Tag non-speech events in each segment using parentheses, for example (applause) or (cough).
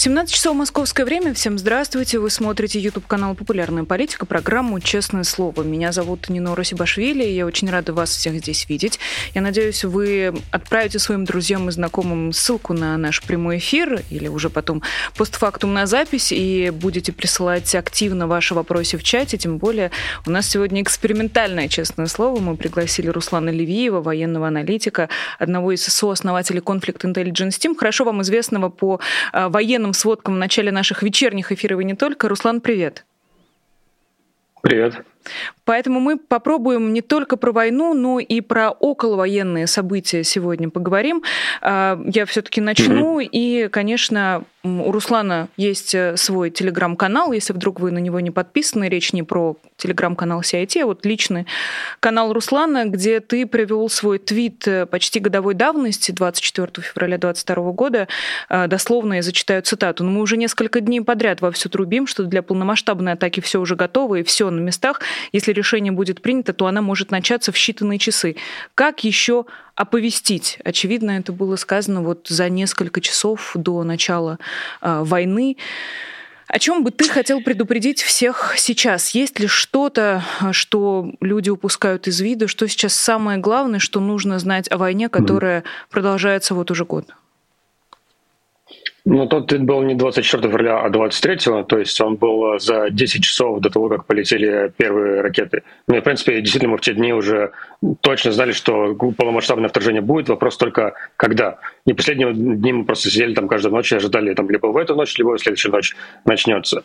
17 часов московское время. Всем здравствуйте. Вы смотрите YouTube канал «Популярная политика», программу «Честное слово». Меня зовут Нино Сибашвили, и я очень рада вас всех здесь видеть. Я надеюсь, вы отправите своим друзьям и знакомым ссылку на наш прямой эфир или уже потом постфактум на запись и будете присылать активно ваши вопросы в чате. Тем более у нас сегодня экспериментальное «Честное слово». Мы пригласили Руслана Левиева, военного аналитика, одного из сооснователей Conflict Intelligence Team, хорошо вам известного по а, актуальным сводкам в начале наших вечерних эфиров и не только. Руслан, привет. Привет. Поэтому мы попробуем не только про войну, но и про околовоенные события сегодня поговорим. А, я все-таки начну. Mm-hmm. И, конечно, у Руслана есть э, свой телеграм-канал. Если вдруг вы на него не подписаны, речь не про телеграм-канал CIT, а вот личный канал Руслана, где ты привел свой твит э, почти годовой давности, 24 февраля 2022 года. А, дословно я зачитаю цитату. Но мы уже несколько дней подряд во все трубим, что для полномасштабной атаки все уже готово и все на местах. Если решение будет принято, то она может начаться в считанные часы. Как еще оповестить? Очевидно, это было сказано вот за несколько часов до начала э, войны. О чем бы ты хотел предупредить всех сейчас? Есть ли что-то, что люди упускают из виду, что сейчас самое главное, что нужно знать о войне, которая продолжается вот уже год? Ну, тот твит был не 24 февраля, а 23, то есть он был э, за 10 часов до того, как полетели первые ракеты. Ну, и, в принципе, действительно, мы в те дни уже точно знали, что полномасштабное вторжение будет, вопрос только когда. И последние дни мы просто сидели там каждую ночь и ожидали, там, либо в эту ночь, либо в следующую ночь начнется.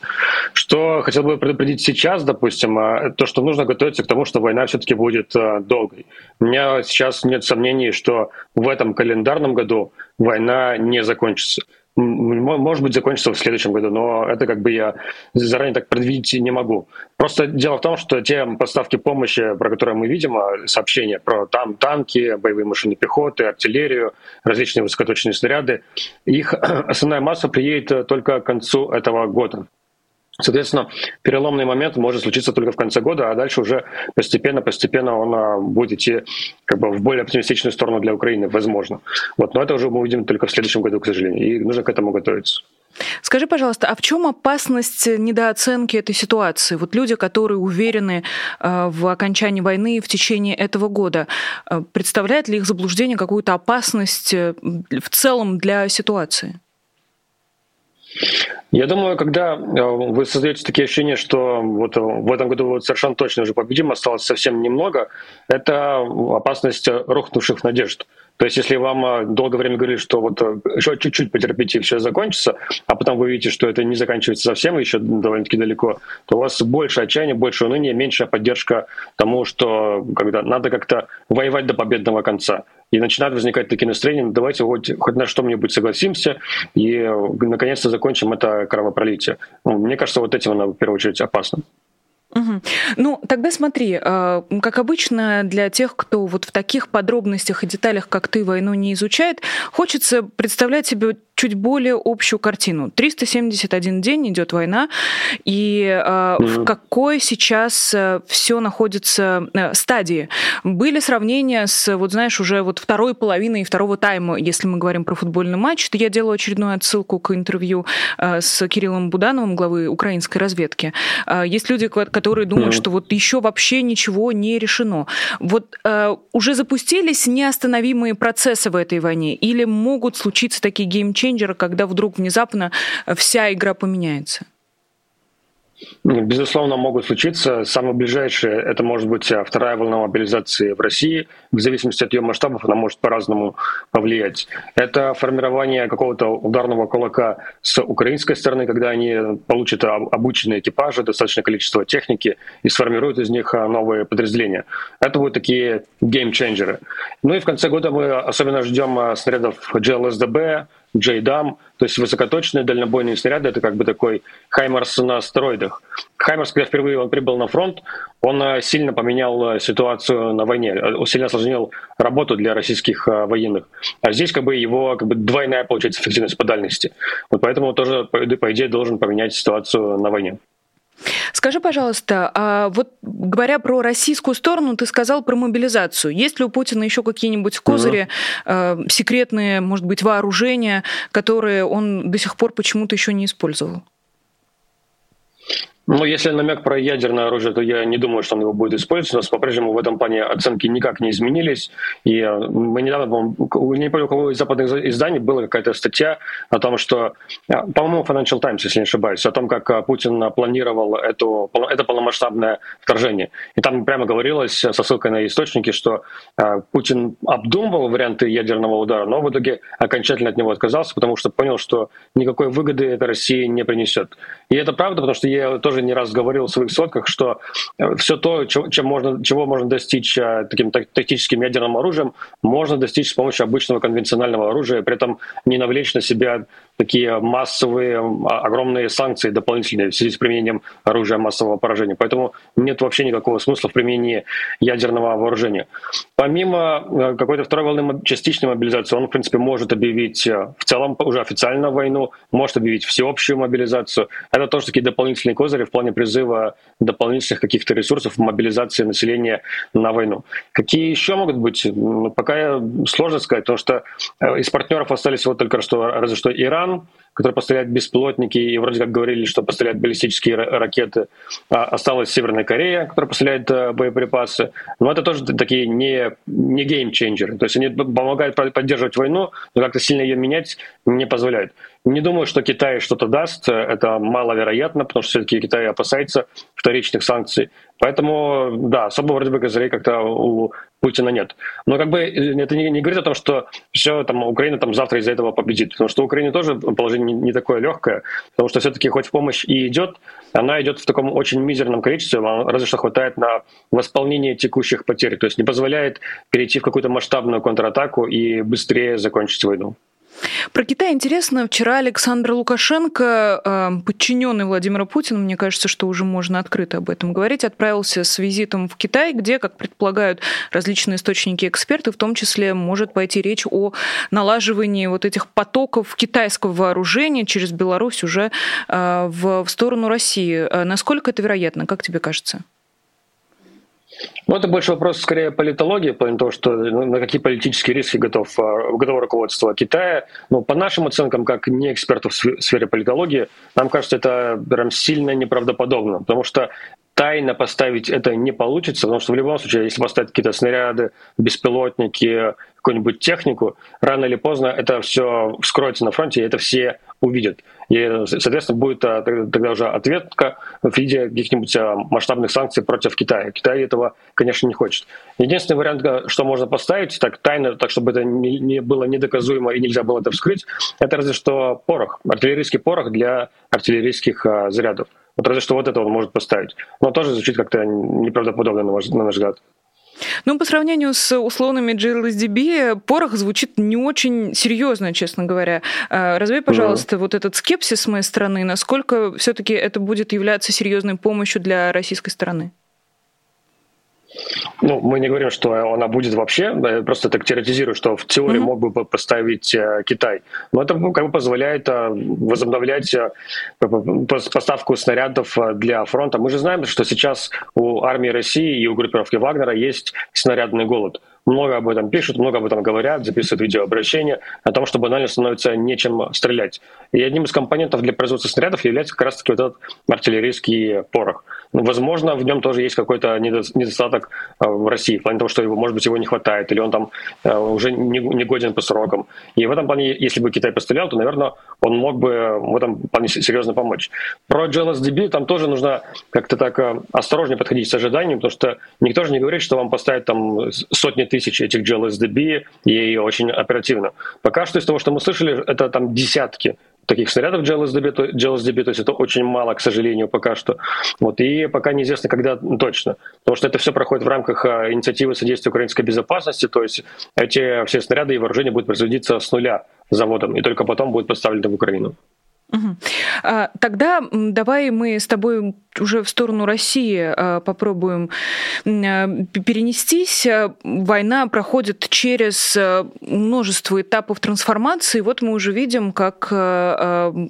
Что хотел бы предупредить сейчас, допустим, а, то, что нужно готовиться к тому, что война все-таки будет э, долгой. У меня сейчас нет сомнений, что в этом календарном году война не закончится может быть, закончится в следующем году, но это как бы я заранее так предвидеть не могу. Просто дело в том, что те поставки помощи, про которые мы видим, а, сообщения про там танки, боевые машины пехоты, артиллерию, различные высокоточные снаряды, их (clears throat) основная масса приедет только к концу этого года. Соответственно, переломный момент может случиться только в конце года, а дальше уже постепенно-постепенно он а, будет идти как бы в более оптимистичную сторону для Украины, возможно. Вот, но это уже мы увидим только в следующем году, к сожалению, и нужно к этому готовиться. Скажи, пожалуйста, а в чем опасность недооценки этой ситуации? Вот люди, которые уверены а, в окончании войны в течение этого года, а, представляет ли их заблуждение какую-то опасность э, в целом для ситуации? Я думаю, когда э, вы создаете такие ощущения, что вот э, в этом году вот совершенно точно уже победим, осталось совсем немного, это опасность рухнувших надежд. То есть, если вам э, долгое время говорили, что вот еще чуть-чуть потерпите, и все закончится, а потом вы видите, что это не заканчивается совсем, еще довольно-таки далеко, то у вас больше отчаяния, больше уныния, меньшая поддержка тому, что когда надо как-то воевать до победного конца и начинают возникать такие настроения, «Ну, давайте хоть, хоть на что-нибудь согласимся и наконец-то закончим это кровопролитие. Ну, мне кажется, вот этим оно в первую очередь опасно. Угу. Ну, тогда смотри, э, как обычно, для тех, кто вот в таких подробностях и деталях, как ты, войну не изучает, хочется представлять себе чуть более общую картину. 371 день идет война, и э, в какой сейчас э, все находится э, стадии. Были сравнения с, вот знаешь, уже вот второй половиной второго тайма, если мы говорим про футбольный матч. То я делаю очередную отсылку к интервью э, с Кириллом Будановым, главы украинской разведки. Э, есть люди, которые думают, mm что вот еще вообще ничего не решено. Вот э, уже запустились неостановимые процессы в этой войне, или могут случиться такие геймчейнджеры, геймченджера, когда вдруг внезапно вся игра поменяется? Ну, безусловно, могут случиться. Самое ближайшее – это может быть а, вторая волна мобилизации в России. В зависимости от ее масштабов она может по-разному повлиять. Это формирование какого-то ударного кулака с украинской стороны, когда они получат обученные экипажи, достаточное количество техники и сформируют из них а, новые подразделения. Это будут такие геймченджеры. Ну и в конце года мы особенно ждем а, снарядов GLSDB, JDAM, то есть высокоточные дальнобойные снаряды, это как бы такой Хаймарс на стероидах. Хаймарс, когда впервые он прибыл на фронт, он э, сильно поменял э, ситуацию на войне, э, сильно осложнил работу для российских военных. А здесь как бы его как бы двойная, получается, эффективность по дальности. Вот поэтому тоже, по идее, должен поменять ситуацию на войне. Скажи, пожалуйста, а вот говоря про российскую сторону, ты сказал про мобилизацию. Есть ли у Путина еще какие-нибудь козыри, mm-hmm. секретные, может быть, вооружения, которые он до сих пор почему-то еще не использовал? Ну, если намек про ядерное оружие, то я не думаю, что он его будет использовать. У нас по-прежнему в этом плане оценки никак не изменились. И э, мы недавно, не помню, у кого из западных изданий была какая-то статья о том, что, э, по-моему, Financial Times, если не ошибаюсь, о том, как э, Путин планировал эту, это полномасштабное вторжение. И там прямо говорилось со ссылкой на источники, что Путин обдумывал варианты ядерного удара, но в итоге окончательно от него отказался, потому что понял, что никакой выгоды это России не принесет. И это правда, потому что я тоже не раз говорил в своих сотках, что э, все то, чем можно, чего можно достичь э, таким тактическим ядерным оружием, можно достичь с помощью обычного конвенционального оружия, при этом не навлечь на себя такие массовые, огромные санкции дополнительные в связи с применением оружия массового поражения. Поэтому нет вообще никакого смысла в применении ядерного вооружения. Помимо э, какой-то второй волны частичной мобилизации, он, в принципе, может объявить в целом уже официально войну, может объявить всеобщую мобилизацию. Это тоже такие дополнительные козыри в плане призыва дополнительных каких-то ресурсов мобилизации населения на войну. Какие еще могут быть? Пока сложно сказать, потому что э, из партнеров остались вот только что, разве что Иран, который поставляет беспилотники, и вроде как говорили, что поставляет баллистические ракеты. А осталась Северная Корея, которая поставляет э, боеприпасы. Но это тоже такие не, не геймченджеры. То есть они помогают поддерживать войну, но как-то сильно ее менять не позволяют. Не думаю, что Китай что-то даст. Это маловероятно, потому что все-таки Китай опасается вторичных санкций. Поэтому, да, особо вроде бы козырей как-то у Путина нет. Но как бы э, это не, не говорит о том, что все, там, Украина там завтра из-за этого победит. Потому что у тоже положение не, не такое легкое. Потому что все-таки хоть помощь и идет, она идет в таком очень мизерном количестве, разве что хватает на восполнение текущих потерь. То есть не позволяет перейти в какую-то масштабную контратаку и быстрее закончить войну. Про Китай интересно. Вчера Александр Лукашенко, э, подчиненный Владимира Путина, мне кажется, что уже можно открыто об этом говорить, отправился с визитом в Китай, где, как предполагают различные источники эксперты, в том числе может пойти речь о налаживании вот этих потоков китайского вооружения через Беларусь уже э, в сторону России. Э, насколько это вероятно, как тебе кажется? Ну, это больше вопрос скорее политологии, по того, что ну, на какие политические риски готов, а, готово руководство Китая. Но по нашим оценкам, как не экспертов в сфере политологии, нам кажется, это прям сильно неправдоподобно, потому что тайно поставить это не получится, потому что в любом случае, если поставить какие-то снаряды, беспилотники, какую-нибудь технику, рано или поздно это все вскроется на фронте, и это все увидят. И, соответственно, будет а, тогда уже ответка в виде каких-нибудь а, масштабных санкций против Китая. Китай этого, конечно, не хочет. Единственный вариант, что можно поставить так тайно, так чтобы это не было недоказуемо и нельзя было это вскрыть, это разве что порох, артиллерийский порох для артиллерийских а, зарядов. Вот разве что вот это он может поставить. Но тоже звучит как-то неправдоподобно, на наш взгляд. Ну, по сравнению с условными GLSDB, порох звучит не очень серьезно, честно говоря. А, развей, пожалуйста, mm-hmm. вот этот скепсис с моей стороны, насколько все-таки это будет являться серьезной помощью для российской стороны? Ну, мы не говорим, что она будет вообще, просто так теоретизирую, что в теории mm-hmm. мог бы поставить э, Китай. Но это ну, как бы позволяет э, возобновлять э, поставку снарядов для фронта. Мы же знаем, что сейчас у армии России и у группировки Вагнера есть снарядный голод много об этом пишут, много об этом говорят, записывают видеообращения о том, что банально становится нечем стрелять. И одним из компонентов для производства снарядов является как раз-таки вот этот артиллерийский порох. Возможно, в нем тоже есть какой-то недостаток э, в России, в плане того, что его, может быть, его не хватает, или он там э, уже не годен по срокам. И в этом плане, если бы Китай пострелял, то, наверное, он мог бы в этом плане серьезно помочь. Про GLSDB там тоже нужно как-то так э, осторожнее подходить с ожиданием, потому что никто же не говорит, что вам поставят там сотни тысяч этих GLSDB и очень оперативно. Пока что из того, что мы слышали, это там десятки таких снарядов GLSDB, GLSDB, то есть это очень мало, к сожалению, пока что. Вот, и пока неизвестно, когда точно. Потому что это все проходит в рамках а, инициативы содействия украинской безопасности, то есть эти все снаряды и вооружения будут производиться с нуля заводом, и только потом будут поставлены в Украину. Угу. Тогда давай мы с тобой уже в сторону России а, попробуем а, перенестись. Война проходит через множество этапов трансформации. Вот мы уже видим, как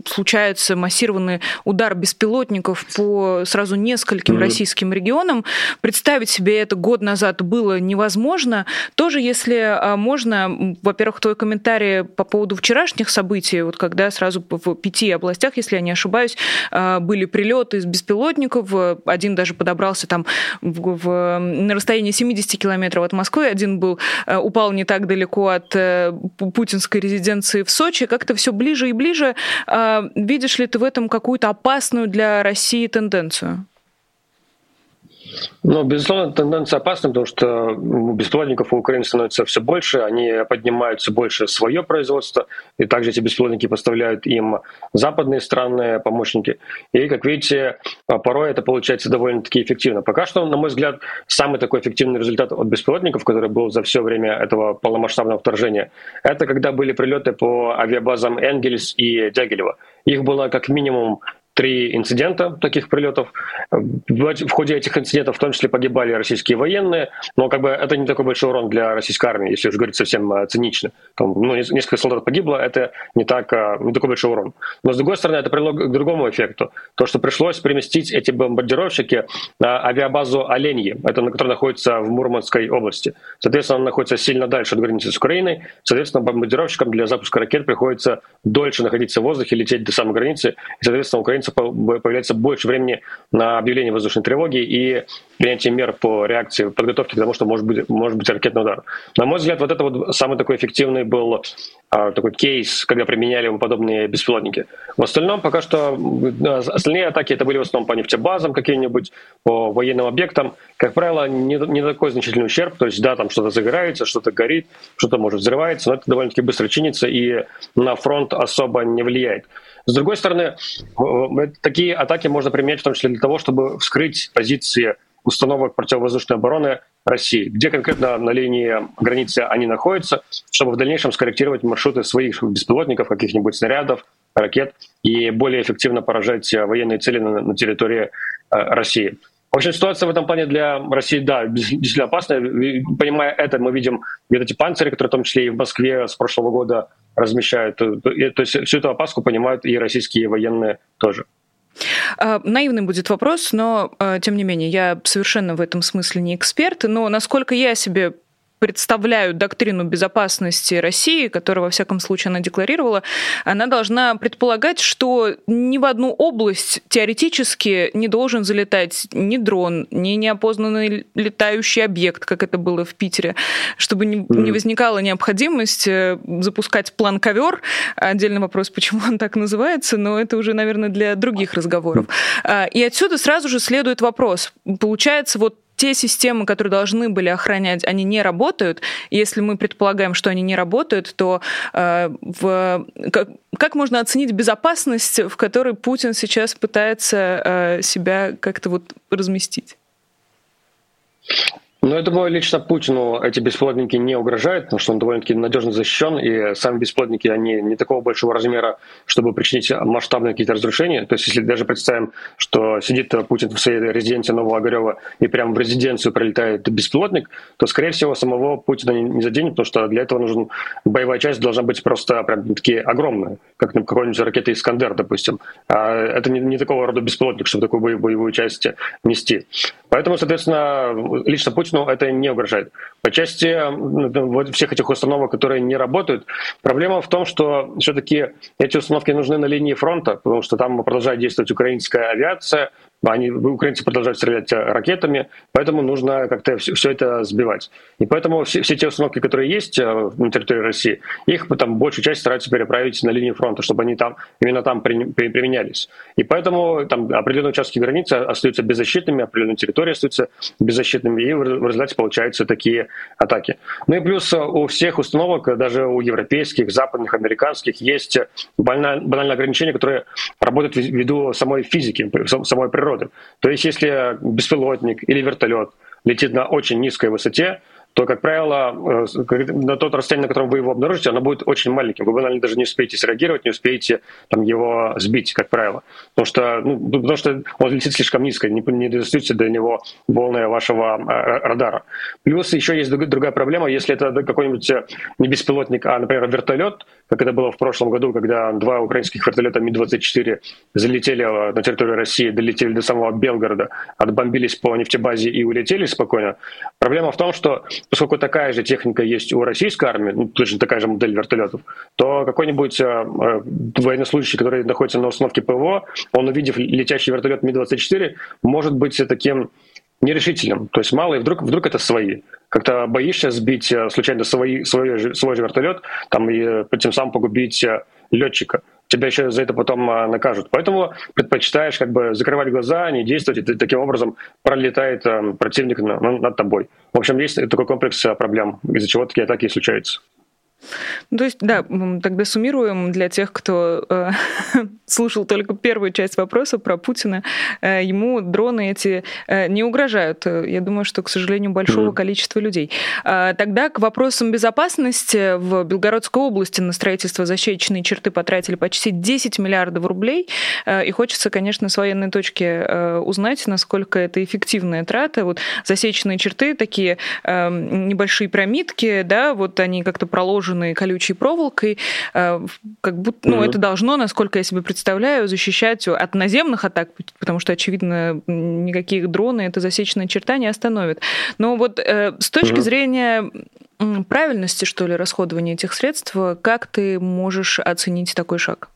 случается массированный удар беспилотников по сразу нескольким mm-hmm. российским регионам. Представить себе это год назад было невозможно. Тоже, если можно, во-первых, твой комментарий по поводу вчерашних событий, вот когда сразу в пяти областях, если я не ошибаюсь, были прилеты из беспилотников. Один даже подобрался там в, в, на расстоянии 70 километров от Москвы. Один был, э, упал не так далеко от э, путинской резиденции в Сочи. Как-то все ближе и ближе. А, видишь ли ты в этом какую-то опасную для России тенденцию? Ну, безусловно, тенденция опасна, потому что беспилотников у Украины становится все больше, они поднимают все больше свое производство, и также эти беспилотники поставляют им западные страны, помощники. И, как видите, порой это получается довольно-таки эффективно. Пока что, на мой взгляд, самый такой эффективный результат от беспилотников, который был за все время этого полномасштабного вторжения, это когда были прилеты по авиабазам Энгельс и Дягилева. Их было как минимум три инцидента таких прилетов. В ходе этих инцидентов в том числе погибали российские военные, но как бы это не такой большой урон для российской армии, если уж говорить совсем э, цинично. Там, ну, несколько солдат погибло, это не, так, э, не такой большой урон. Но с другой стороны, это привело к другому эффекту. То, что пришлось переместить эти бомбардировщики на авиабазу Оленьи, это на которой находится в Мурманской области. Соответственно, она находится сильно дальше от границы с Украиной. Соответственно, бомбардировщикам для запуска ракет приходится дольше находиться в воздухе, лететь до самой границы. И, соответственно, украинцы украинцев появляется больше времени на объявление воздушной тревоги и принятие мер по реакции, подготовке к тому, что может быть, может быть ракетный удар. На мой взгляд, вот это вот самый такой эффективный был а, такой кейс, когда применяли подобные беспилотники. В остальном пока что остальные атаки это были в основном по нефтебазам каким-нибудь, по военным объектам. Как правило, не, не такой значительный ущерб, то есть да, там что-то загорается, что-то горит, что-то может взрывается, но это довольно-таки быстро чинится и на фронт особо не влияет. С другой стороны, такие атаки можно применять в том числе для того, чтобы вскрыть позиции установок противовоздушной обороны России, где конкретно на линии границы они находятся, чтобы в дальнейшем скорректировать маршруты своих беспилотников, каких-нибудь снарядов, ракет и более эффективно поражать военные цели на, территории э, России. В общем, ситуация в этом плане для России, да, действительно опасная. Понимая это, мы видим вот эти панцири, которые в том числе и в Москве с прошлого года размещают. То есть всю эту опаску понимают и российские военные тоже. А, наивный будет вопрос, но а, тем не менее я совершенно в этом смысле не эксперт. Но насколько я себе представляют доктрину безопасности России, которую, во всяком случае, она декларировала, она должна предполагать, что ни в одну область теоретически не должен залетать ни дрон, ни неопознанный летающий объект, как это было в Питере, чтобы не, не возникала необходимость э, запускать план ковер. Отдельный вопрос, почему он так называется, но это уже, наверное, для других разговоров. А, и отсюда сразу же следует вопрос. Получается, вот те системы, которые должны были охранять, они не работают. Если мы предполагаем, что они не работают, то э, в, как, как можно оценить безопасность, в которой Путин сейчас пытается э, себя как-то вот разместить? Ну, я думаю, лично Путину эти беспилотники не угрожают, потому что он довольно-таки надежно защищен, и сами беспилотники, они не такого большого размера, чтобы причинить масштабные какие-то разрушения. То есть, если даже представим, что сидит Путин в своей резиденции Нового Огарева и прямо в резиденцию прилетает беспилотник, то, скорее всего, самого Путина не заденет, потому что для этого нужен боевая часть должна быть просто прям такие огромная, как какой-нибудь ракета «Искандер», допустим. А это не, не такого рода беспилотник, чтобы такую боевую часть нести. Поэтому, соответственно, лично Путину это не угрожает. По части вот всех этих установок, которые не работают, проблема в том, что все-таки эти установки нужны на линии фронта, потому что там продолжает действовать украинская авиация, они, украинцы продолжают стрелять э, ракетами, поэтому нужно как-то все, все это сбивать. И поэтому все, все те установки, которые есть э, на территории России, их там большую часть стараются переправить на линию фронта, чтобы они там именно там при, при, применялись. И поэтому там определенные участки границы остаются беззащитными, определенные территории остаются беззащитными, и в результате получаются такие атаки. Ну и плюс э, у всех установок, даже у европейских, западных, американских, есть банальное, банальное ограничение, которое работает ввиду самой физики, самой природы природы. То есть если беспилотник или вертолет летит на очень низкой высоте, то, как правило, э, на тот расстояние, на котором вы его обнаружите, оно будет очень маленьким. Вы банально даже не успеете среагировать, не успеете там, его сбить, как правило. Потому что, ну, потому что он летит слишком низко, не, не достаете до него волны вашего э, радара. Плюс еще есть другая проблема, если это какой-нибудь не беспилотник, а, например, вертолет, как это было в прошлом году, когда два украинских вертолета Ми-24 залетели на территорию России, долетели до самого Белгорода, отбомбились по нефтебазе и улетели спокойно. Проблема в том, что поскольку такая же техника есть у российской армии, ну, точно такая же модель вертолетов, то какой-нибудь э, э, военнослужащий, который находится на установке ПВО, он, увидев летящий вертолет Ми-24, может быть таким нерешительным. То есть мало, и вдруг, вдруг это свои. Как-то боишься сбить э, случайно свой, свой, свой же вертолет там, и э, тем самым погубить э, летчика. Тебя еще за это потом накажут. Поэтому предпочитаешь как бы закрывать глаза, не действовать, и таким образом пролетает противник над тобой. В общем, есть такой комплекс проблем, из-за чего такие атаки случаются. То есть, да, тогда суммируем для тех, кто э, (laughs) слушал только первую часть вопроса про Путина. Э, ему дроны эти э, не угрожают. Я думаю, что, к сожалению, большого mm-hmm. количества людей. Э, тогда к вопросам безопасности в Белгородской области на строительство защитной черты потратили почти 10 миллиардов рублей. Э, и хочется, конечно, с военной точки э, узнать, насколько это эффективная трата. Вот засеченные черты, такие э, небольшие промитки, да, вот они как-то проложены огороженные колючей проволокой, э, как будто, ну, mm-hmm. это должно, насколько я себе представляю, защищать от наземных атак, потому что, очевидно, никакие дроны это засеченная черта не остановит. Но вот э, с точки mm-hmm. зрения правильности, что ли, расходования этих средств, как ты можешь оценить такой шаг?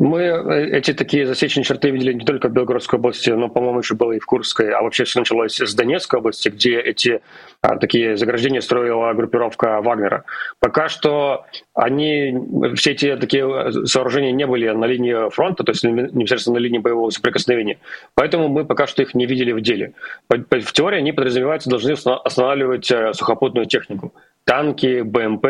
Мы э, эти такие засеченные черты видели не только в Белгородской области, но, по-моему, еще было и в Курской, а вообще все началось с Донецкой области, где эти а, такие заграждения строила группировка Вагнера. Пока что они, все эти такие э, сооружения не были на линии фронта, то есть непосредственно на линии боевого соприкосновения. Поэтому мы пока что их не видели в деле. В теории они подразумеваются, должны останавливать э, сухопутную технику танки, БМП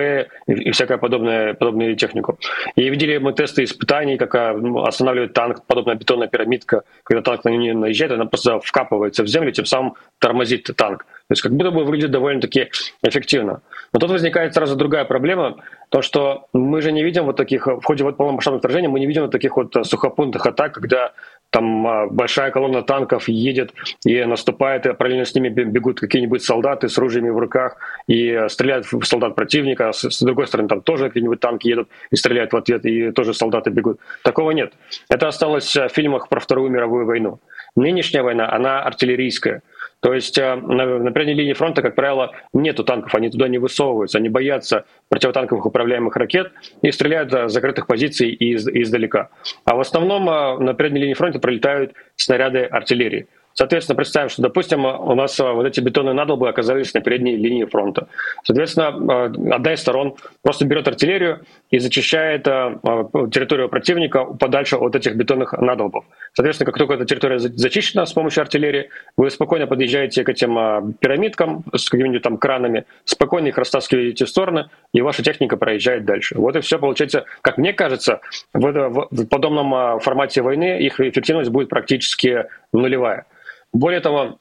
и всякая подобная, подобную технику. И видели мы тесты испытаний, как ну, останавливает танк, подобная бетонная пирамидка, когда танк на нее наезжает, она просто вкапывается в землю, тем самым тормозит танк. То есть как будто бы выглядит довольно-таки эффективно. Но тут возникает сразу другая проблема, то что мы же не видим вот таких, в ходе вот полномасштабного вторжения мы не видим вот таких вот сухопутных атак, когда там а, большая колонна танков едет и наступает, и параллельно с ними бегут какие-нибудь солдаты с ружьями в руках и стреляют в солдат противника, с, с другой стороны там тоже какие-нибудь танки едут и стреляют в ответ, и тоже солдаты бегут. Такого нет. Это осталось в фильмах про Вторую мировую войну. Нынешняя война, она артиллерийская. То есть э, на, передней линии фронта, как правило, нету танков, они туда не высовываются, они боятся противотанковых управляемых ракет и стреляют с закрытых позиций из, издалека. А в основном э, на передней линии фронта пролетают снаряды артиллерии. Соответственно, представим, что, допустим, у нас а, вот эти бетонные надолбы оказались на передней линии фронта. Соответственно, а, одна из сторон просто берет артиллерию и зачищает а, территорию противника подальше от этих бетонных надолбов. Соответственно, как только эта территория зачищена с помощью артиллерии, вы спокойно подъезжаете к этим пирамидкам с какими-нибудь там кранами, спокойно их растаскиваете в стороны, и ваша техника проезжает дальше. Вот и все получается, как мне кажется, в, в подобном формате войны их эффективность будет практически нулевая. Более того,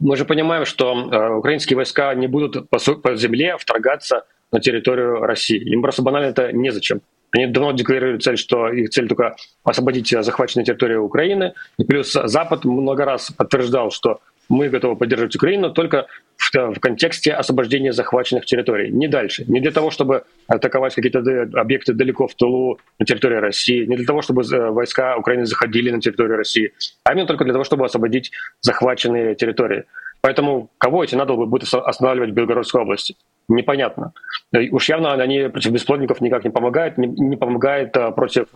мы же понимаем, что э, украинские войска не будут по, земле вторгаться на территорию России. Им просто банально это незачем. Они давно декларируют цель, что их цель только освободить захваченные территории Украины. И плюс Запад много раз подтверждал, что мы готовы поддерживать Украину только в, в контексте освобождения захваченных территорий, не дальше. Не для того, чтобы атаковать какие-то объекты далеко в тылу на территории России, не для того, чтобы э, войска Украины заходили на территорию России, а именно только для того, чтобы освободить захваченные территории. Поэтому кого эти надо будет останавливать в Белгородской области? Непонятно. Уж явно они против бесплодников никак не помогают, не, не помогает а, против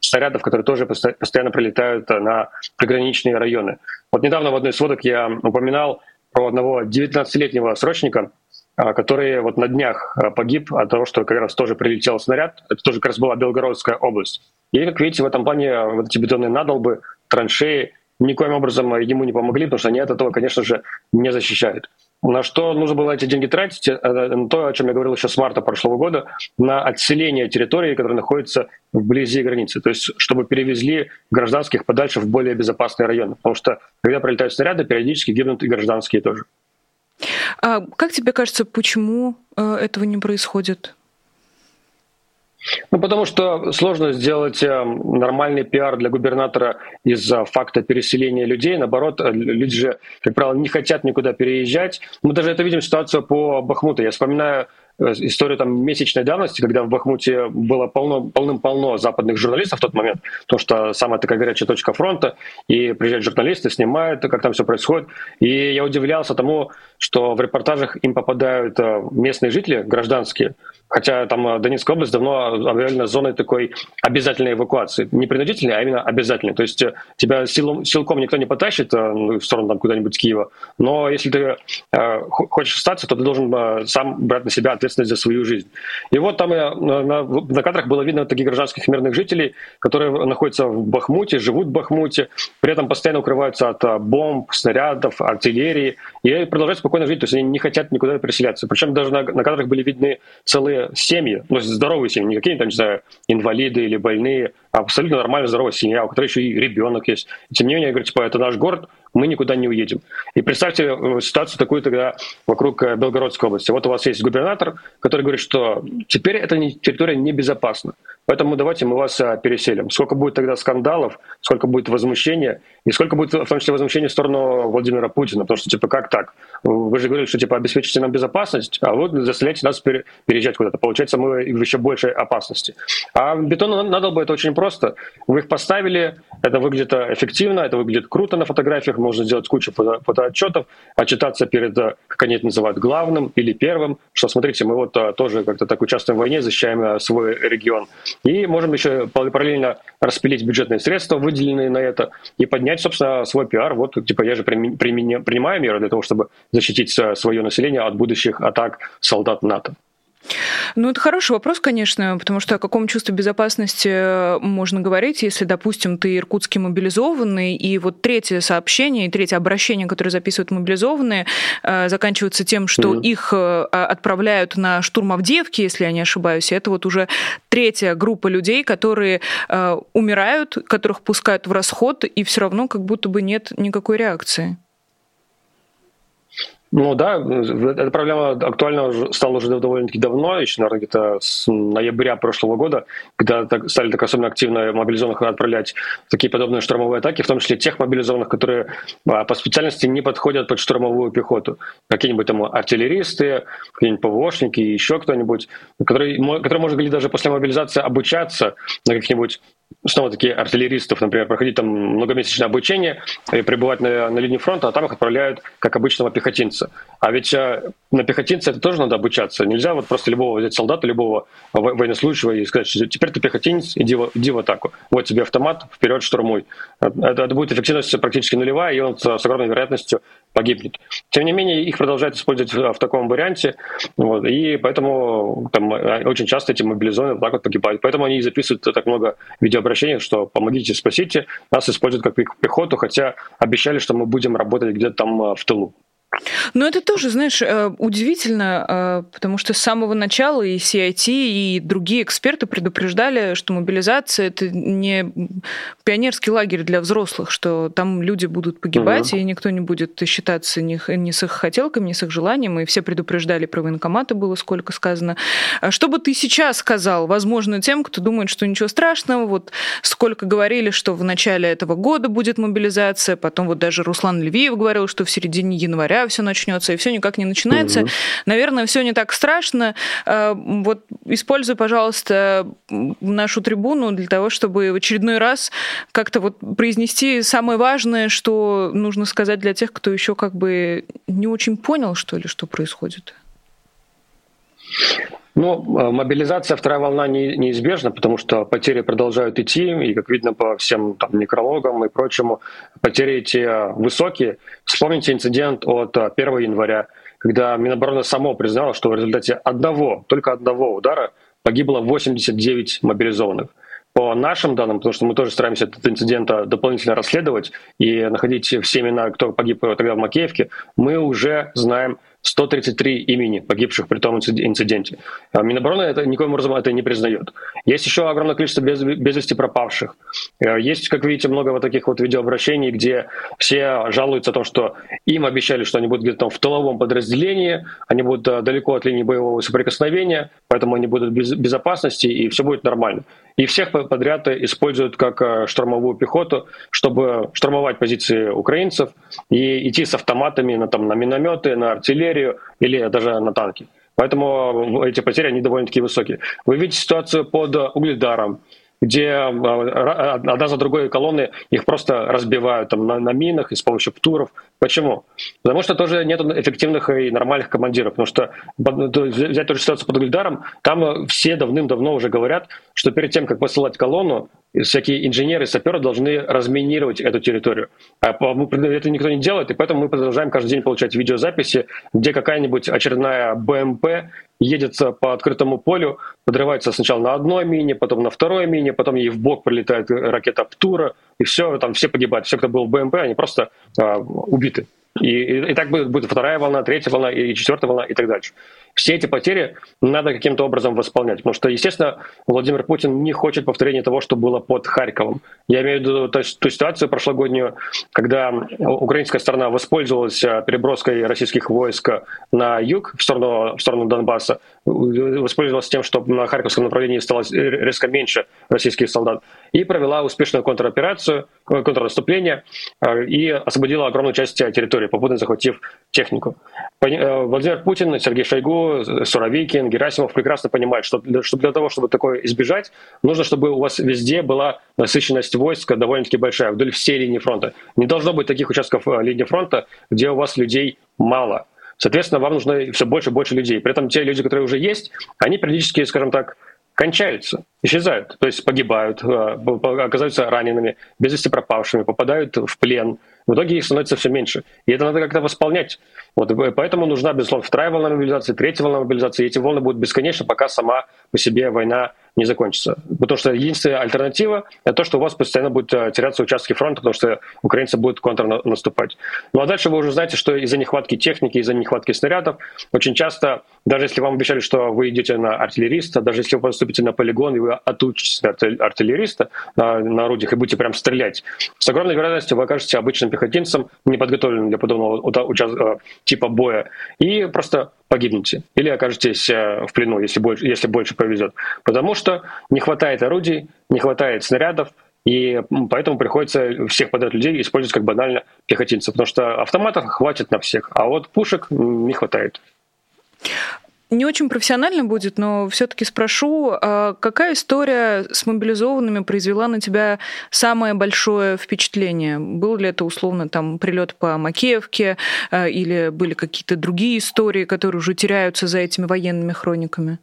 снарядов, которые тоже постоянно прилетают на приграничные районы. Вот недавно в одной из сводок я упоминал про одного 19-летнего срочника, а, который вот на днях а, погиб от того, что как раз тоже прилетел снаряд. Это тоже как раз была Белгородская область. И, как видите, в этом плане вот эти бетонные надолбы, траншеи, никоим образом ему не помогли, потому что они от этого, конечно же, не защищают. На что нужно было эти деньги тратить? Э, на то, о чем я говорил еще с марта прошлого года, на отселение территории, которая находится вблизи границы. То есть, чтобы перевезли гражданских подальше в более безопасные районы. Потому что, когда прилетают снаряды, периодически гибнут и гражданские тоже. А как тебе кажется, почему э, этого не происходит? Ну, потому что сложно сделать э, нормальный пиар для губернатора из-за факта переселения людей. Наоборот, э, люди же, как правило, не хотят никуда переезжать. Мы даже это видим ситуацию по Бахмуту. Я вспоминаю Э, историю там месячной давности, когда в Бахмуте было полно, полным-полно западных журналистов в тот момент, то что самая такая горячая точка фронта, и приезжают журналисты, снимают, как там все происходит. И я удивлялся тому, что в репортажах им попадают местные жители, гражданские, хотя там э, Донецкая область давно объявлена зоной такой обязательной эвакуации. Не принудительной, а именно обязательной. То есть тебя силом, силком никто не потащит ну, в сторону там, куда-нибудь Киева, но если ты э, хочешь остаться, то ты должен э, сам брать на себя ответственность за свою жизнь. И вот там на, на, на кадрах было видно таких гражданских мирных жителей, которые находятся в Бахмуте, живут в Бахмуте, при этом постоянно укрываются от бомб, снарядов, артиллерии, и продолжают спокойно жить, то есть они не хотят никуда переселяться. Причем даже на, на кадрах были видны целые семьи, ну, здоровые семьи, не какие-то, не знаю, инвалиды или больные, а абсолютно нормальная здоровая семья, у которой еще и ребенок есть. И тем не менее, я говорю, типа, это наш город, мы никуда не уедем. И представьте э, ситуацию такую тогда вокруг э, Белгородской области. Вот у вас есть губернатор, который говорит, что теперь эта территория небезопасна. Поэтому давайте мы вас э, переселим. Сколько будет тогда скандалов, сколько будет возмущения, и сколько будет в том числе возмущения в сторону Владимира Путина. Потому что, типа, как так? Вы же говорили, что, типа, обеспечите нам безопасность, а вы заставляете нас переезжать куда-то. Получается, мы в еще большей опасности. А бетон надо бы это очень просто. Вы их поставили, это выглядит эффективно, это выглядит круто на фотографиях, можно сделать кучу фото фотоотчетов, отчитаться перед, э, как они это называют, главным или первым, что, смотрите, мы вот э, тоже как-то так участвуем в войне, защищаем свой регион. И можем еще параллельно распилить бюджетные средства, выделенные на это, и поднять, собственно, свой пиар. Вот, типа, я же принимаю меры для того, чтобы защитить свое население от будущих атак солдат НАТО. Ну, это хороший вопрос, конечно, потому что о каком чувстве безопасности э, можно говорить, если, допустим, ты иркутский мобилизованный, и вот третье сообщение, и третье обращение, которое записывают мобилизованные, э, заканчивается тем, что mm-hmm. их э, отправляют на штурм Авдеевки, если я не ошибаюсь, и это вот уже третья группа людей, которые умирают, которых пускают в расход, и все равно как будто бы нет никакой реакции. Ну да, эта проблема актуальна стала уже довольно-таки давно, еще, наверное, где-то с ноября прошлого года, когда стали так особенно активно мобилизованных отправлять такие подобные штурмовые атаки, в том числе тех мобилизованных, которые а, по специальности не подходят под штурмовую пехоту. Какие-нибудь там артиллеристы, какие-нибудь ПВОшники, еще кто-нибудь, которые, которые можно были даже после мобилизации обучаться на каких-нибудь снова-таки артиллеристов, например, проходить там многомесячное обучение и пребывать на, на линии фронта, а там их отправляют как обычного пехотинца. А ведь а, на пехотинца это тоже надо обучаться. Нельзя вот просто любого взять солдата, любого военнослужащего и сказать, что теперь ты пехотинец, иди, иди в атаку. Вот тебе автомат, вперед штурмуй. Это, это будет эффективность практически нулевая, и он с, с огромной вероятностью погибнет. Тем не менее, их продолжают использовать в, таком варианте, вот, и поэтому там, а, очень часто эти мобилизованные вот так вот погибают. Поэтому они записывают так много видеообращений, что помогите, спасите, нас используют как пехоту, хотя обещали, что мы будем работать где-то там а, в тылу. Ну, это тоже, знаешь, э, удивительно, э, потому что с самого начала и CIT, и другие эксперты предупреждали, что мобилизация это не пионерский лагерь для взрослых, что там люди будут погибать, угу. и никто не будет считаться ни, ни с их хотелками, ни с их желанием, и все предупреждали про военкоматы, было сколько сказано. А что бы ты сейчас сказал, возможно, тем, кто думает, что ничего страшного, вот сколько говорили, что в начале этого года будет мобилизация, потом вот даже Руслан Львиев говорил, что в середине января все начнется, и все никак не начинается. Угу. Наверное, все не так страшно. Э, вот используй, пожалуйста, нашу трибуну для того, чтобы в очередной раз как-то вот произнести самое важное, что нужно сказать для тех, кто еще как бы не очень понял, что ли, что происходит. Ну, э, мобилизация, вторая волна не, неизбежна, потому что потери продолжают идти, и, как видно по всем там, некрологам и прочему, потери эти высокие. Вспомните инцидент от 1 э, января, когда Минобороны само признало, что в результате одного, только одного удара погибло 89 мобилизованных. По нашим данным, потому что мы тоже стараемся этот инцидент э, дополнительно расследовать и находить все имена, кто погиб тогда в Макеевке, мы уже знаем 133 имени погибших при том инциденте. А Минобороны это никоим образом это не признает. Есть еще огромное количество без, без вести пропавших. Э, есть, как видите, много вот таких вот видеообращений, где все жалуются о том, что им обещали, что они будут где-то там в тыловом подразделении, они будут э, далеко от линии боевого соприкосновения, поэтому они будут без безопасности, и все будет нормально. И всех подряд используют как э, штурмовую пехоту, чтобы штурмовать позиции украинцев и идти с автоматами на, там, на минометы, на артиллерию или даже на танки. Поэтому эти потери, они довольно-таки высокие. Вы видите ситуацию под Угледаром, где а, одна за другой колонны их просто разбивают там, на, на минах и с помощью птуров. Почему? Потому что тоже нет эффективных и нормальных командиров. Потому что взять ту же ситуацию под Гульдаром, там все давным-давно уже говорят, что перед тем, как посылать колонну, всякие инженеры, саперы должны разминировать эту территорию. А это никто не делает, и поэтому мы продолжаем каждый день получать видеозаписи, где какая-нибудь очередная БМП едет по открытому полю, подрывается сначала на одной мине, потом на второй мине, потом ей в бок прилетает ракета Птура, и все, там все погибают. Все, кто был в БМП, они просто а, убиты. И, и, и так будет, будет вторая волна, третья волна и четвертая волна и так дальше все эти потери надо каким-то образом восполнять. Потому что, естественно, Владимир Путин не хочет повторения того, что было под Харьковом. Я имею в виду то есть, ту ситуацию прошлогоднюю, когда украинская сторона воспользовалась э, переброской российских войск на юг, в сторону, в сторону Донбасса, воспользовалась тем, что на Харьковском направлении стало резко меньше российских солдат, и провела успешную контроперацию, э, контрнаступление, э, и освободила огромную часть территории, попутно захватив технику. Владимир Путин, Сергей Шойгу, Суровикин, Герасимов прекрасно понимают, что для, что для того, чтобы такое избежать, нужно, чтобы у вас везде была насыщенность войск довольно-таки большая, вдоль всей линии фронта. Не должно быть таких участков э, линии фронта, где у вас людей мало. Соответственно, вам нужно все больше и больше людей. При этом те люди, которые уже есть, они периодически, скажем так, кончаются, исчезают, то есть погибают, э, оказываются ранеными, без вести пропавшими, попадают в плен. В итоге их становится все меньше. И это надо как-то восполнять. Вот, поэтому нужна, безусловно, вторая волна мобилизации, третья волна мобилизации. И эти волны будут бесконечны, пока сама по себе война не закончится. Потому что единственная альтернатива – это то, что у вас постоянно будут э, теряться участки фронта, потому что украинцы будут контрнаступать. Ну а дальше вы уже знаете, что из-за нехватки техники, из-за нехватки снарядов, очень часто, даже если вам обещали, что вы идете на артиллериста, даже если вы поступите на полигон, и вы отучитесь на артиллериста на, на орудиях и будете прям стрелять, с огромной вероятностью вы окажетесь обычным пехотинцем, неподготовленным для подобного э, типа боя, и просто погибнете или окажетесь э, в плену, если больше, если больше повезет. Потому что не хватает орудий, не хватает снарядов, и поэтому приходится всех подряд людей использовать как банально пехотинцев, потому что автоматов хватит на всех, а вот пушек не хватает не очень профессионально будет, но все-таки спрошу, а какая история с мобилизованными произвела на тебя самое большое впечатление? Был ли это условно там прилет по Макеевке а, или были какие-то другие истории, которые уже теряются за этими военными хрониками?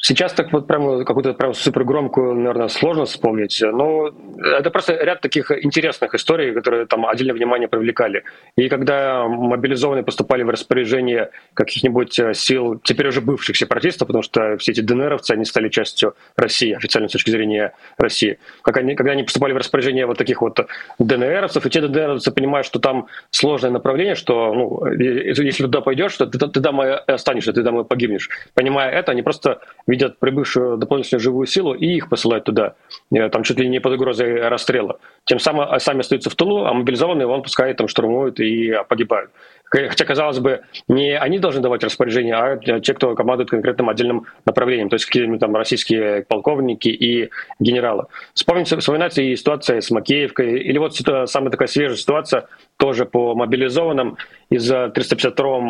Сейчас так вот прямо какую-то прям супер громкую, наверное, сложно вспомнить. Но это просто ряд таких интересных историй, которые там отдельное внимание привлекали. И когда мобилизованные поступали в распоряжение каких-нибудь э, сил, теперь уже бывших сепаратистов, потому что все эти ДНРовцы, они стали частью России, официально с точки зрения России. Как они, когда они поступали в распоряжение вот таких вот ДНРовцев, и те ДНРовцы понимают, что там сложное направление, что ну, если туда пойдешь, то ты, ты там и останешься, ты там и погибнешь. Понимая это, они просто видят прибывшую дополнительную живую силу и их посылают туда, э, там чуть ли не под угрозой расстрела. Тем самым а сами остаются в тылу, а мобилизованные вон пускай там штурмуют и погибают. Хотя, казалось бы, не они должны давать распоряжение, а те, кто командует конкретным отдельным направлением, то есть какие-нибудь там российские полковники и генералы. Вспомните, вспоминается и ситуация с Макеевкой, или вот самая такая свежая ситуация тоже по мобилизованным из 352-го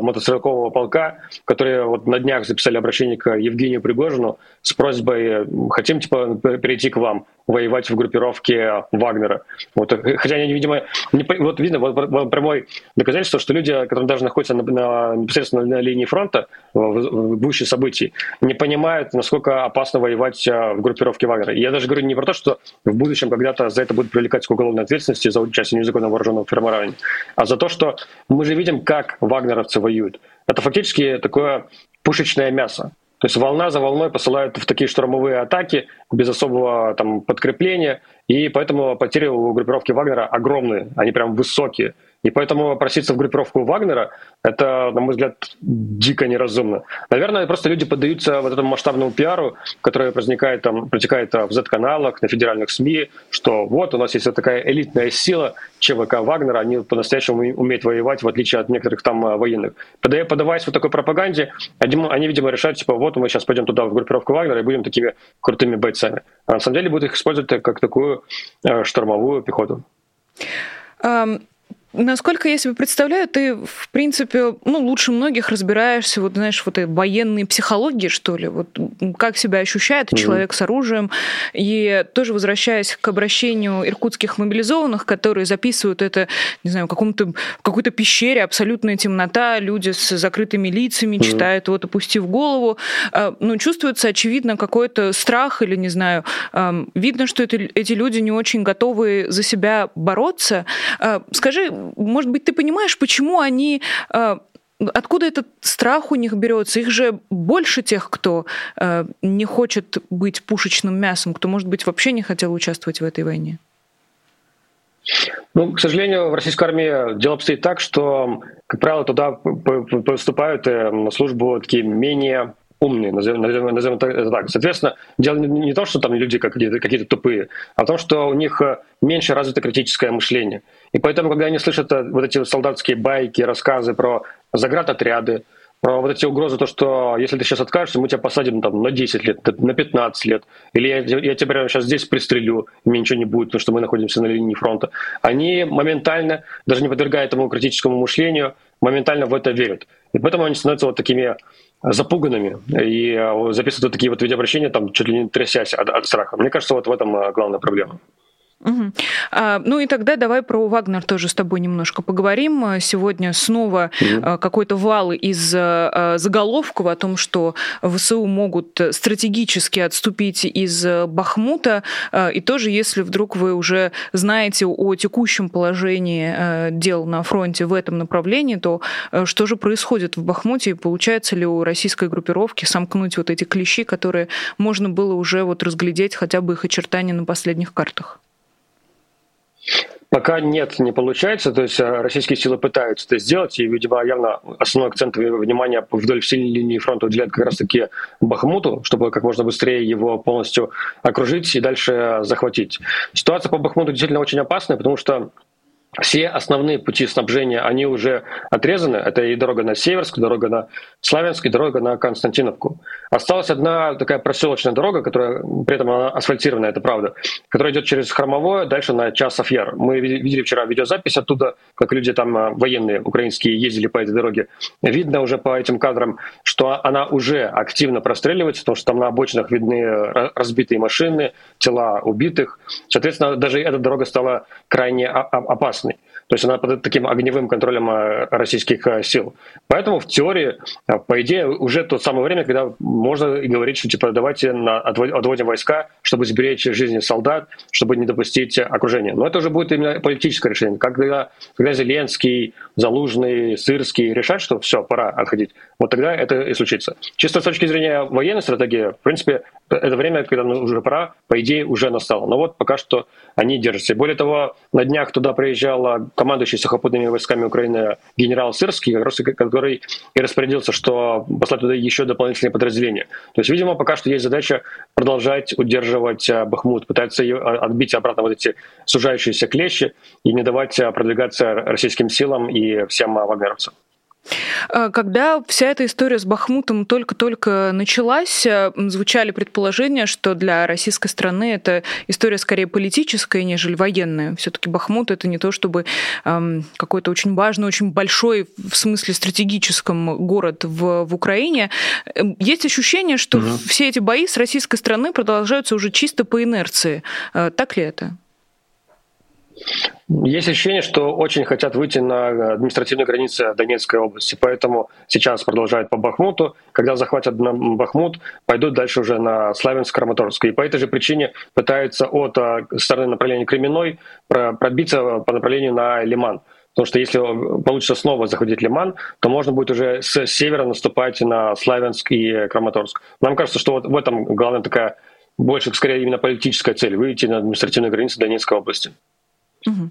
мотострелкового полка, которые вот на днях записали обращение к Евгению Пригожину с просьбой «хотим типа перейти к вам, воевать в группировке Вагнера». Вот, хотя они, видимо, не, вот видно, вот, прямое доказательство, что люди, которые даже находятся на, на, непосредственно на линии фронта в, в гуще событий, не понимают, насколько опасно воевать а, в группировке Вагнера. Я даже говорю не про то, что в будущем когда-то за это будут привлекать к уголовной ответственности за участие в незаконно вооруженном формировании, а за то, что мы же видим, как вагнеровцы воюют. Это фактически такое пушечное мясо. То есть волна за волной посылают в такие штурмовые атаки без особого там, подкрепления, и поэтому потери у группировки Вагнера огромные, они прям высокие. И поэтому проситься в группировку Вагнера – это, на мой взгляд, дико неразумно. Наверное, просто люди поддаются вот этому масштабному пиару, который возникает, там, протекает в Z-каналах, на федеральных СМИ, что вот у нас есть вот такая элитная сила ЧВК Вагнера, они по-настоящему умеют воевать, в отличие от некоторых там а, военных. Подаваясь вот такой пропаганде, они, видимо, решают, типа, вот мы сейчас пойдем туда в группировку Вагнера и будем такими крутыми бойцами. А на самом деле будут их использовать как такую э, штурмовую пехоту. Um Насколько я себе представляю, ты, в принципе, ну, лучше многих разбираешься, вот, знаешь, вот этой военной психологии, что ли, вот как себя ощущает mm-hmm. человек с оружием. И тоже возвращаясь к обращению иркутских мобилизованных, которые записывают это, не знаю, в каком-то, в какой-то пещере, абсолютная темнота, люди с закрытыми лицами, mm-hmm. читают вот, опустив голову. А, ну, чувствуется, очевидно, какой-то страх или, не знаю, видно, что это, эти люди не очень готовы за себя бороться. А, скажи, может быть, ты понимаешь, почему они э, Откуда этот страх у них берется? Их же больше тех, кто э, не хочет быть пушечным мясом, кто, может быть, вообще не хотел участвовать в этой войне. Ну, к сожалению, в российской армии дело обстоит так, что, как правило, туда поступают э, на службу такие менее умные, назовем, назовем, назовем это так. Соответственно, дело не, не то, что там люди какие-то, какие тупые, а в том, что у них меньше развито критическое мышление. И поэтому, когда они слышат э, вот эти солдатские байки, рассказы про заградотряды, про вот эти угрозы, то, что если ты сейчас откажешься, мы тебя посадим там, на 10 лет, на 15 лет, или я, я тебя прямо сейчас здесь пристрелю, мне ничего не будет, потому что мы находимся на линии фронта. Они моментально, даже не подвергая этому критическому мышлению, моментально в это верят. И поэтому они становятся вот такими запуганными и э, записывают такие вот видеообращения, там чуть ли не трясясь от, от страха. Мне кажется, вот в этом э, главная проблема. Угу. А, ну и тогда давай про Вагнер тоже с тобой немножко поговорим. Сегодня снова угу. какой-то вал из а, заголовков о том, что ВСУ могут стратегически отступить из Бахмута. А, и тоже, если вдруг вы уже знаете о текущем положении а, дел на фронте в этом направлении, то а, что же происходит в Бахмуте? И получается ли у российской группировки сомкнуть вот эти клещи, которые можно было уже вот разглядеть хотя бы их очертания на последних картах? Пока нет, не получается. То есть э, российские силы пытаются это сделать, и, видимо, явно основной акцент внимания вдоль всей линии фронта уделяют как раз-таки Бахмуту, чтобы как можно быстрее его полностью окружить и дальше захватить. Ситуация по Бахмуту действительно очень опасная, потому что все основные пути снабжения, они уже отрезаны. Это и дорога на Северск, дорога на Славянск, и дорога на Константиновку. Осталась одна такая проселочная дорога, которая при этом она асфальтированная, это правда, которая идет через Хромовое, дальше на Часов Яр. Мы видели вчера видеозапись оттуда, как люди там а, военные украинские ездили по этой дороге. Видно уже по этим кадрам, что она уже активно простреливается, потому что там на обочинах видны разбитые машины, тела убитых. Соответственно, даже эта дорога стала крайне опасной. То есть она под таким огневым контролем э, российских э, сил. Поэтому в теории, э, по идее, уже то самое время, когда можно говорить, что типа давайте на, отводим войска, чтобы сберечь жизни солдат, чтобы не допустить окружения. Но это уже будет именно политическое решение. Когда, когда Зеленский, Залужный, Сырский решат, что все, пора отходить, вот тогда это и случится. Чисто с точки зрения военной стратегии, в принципе, это время, когда уже пора, по идее, уже настало. Но вот пока что они держатся. Более того, на днях туда приезжал командующий сухопутными войсками Украины генерал Сырский, который и распорядился, что послать туда еще дополнительные подразделения. То есть, видимо, пока что есть задача продолжать удерживать а, Бахмут, пытаться отбить обратно вот эти сужающиеся клещи и не давать а, продвигаться российским силам и всем вагнеровцам. Э, когда вся эта история с Бахмутом только-только началась, э, звучали предположения, что для российской страны это история скорее политическая, нежели военная. Все-таки Бахмут это не то, чтобы эм, какой-то очень важный, очень большой в смысле стратегическом город в, в Украине. Эм, есть ощущение, что угу. все эти бои с российской стороны продолжаются уже чисто по инерции. Э, так ли это? Есть ощущение, что очень хотят выйти на административные границы Донецкой области, поэтому сейчас продолжают по Бахмуту. Когда захватят Бахмут, пойдут дальше уже на Славянск-Краматорск. И по этой же причине пытаются от а, стороны направления Кременной пробиться по направлению на Лиман. Потому что если получится снова заходить Лиман, то можно будет уже с севера наступать на Славянск и Краматорск. Нам кажется, что вот в этом главная такая больше, скорее, именно политическая цель – выйти на административные границы Донецкой области. Угу.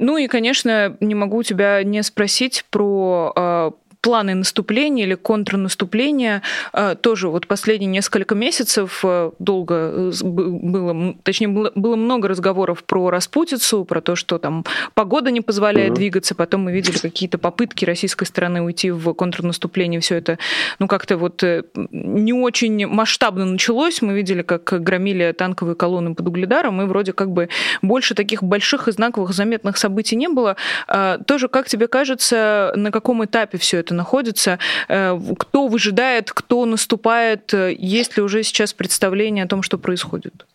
Ну и, конечно, не могу тебя не спросить про а, планы наступления или контрнаступления э, тоже вот последние несколько месяцев э, долго э, было, точнее, было, было много разговоров про распутицу, про то, что там погода не позволяет mm-hmm. двигаться, потом мы видели какие-то попытки российской стороны уйти в контрнаступление, все это, ну, как-то вот не очень масштабно началось, мы видели, как громили танковые колонны под Угледаром, и вроде как бы больше таких больших и знаковых заметных событий не было. Тоже, как тебе кажется, на каком этапе все это это находится, э, кто выжидает, кто наступает, есть ли уже сейчас представление о том, что происходит?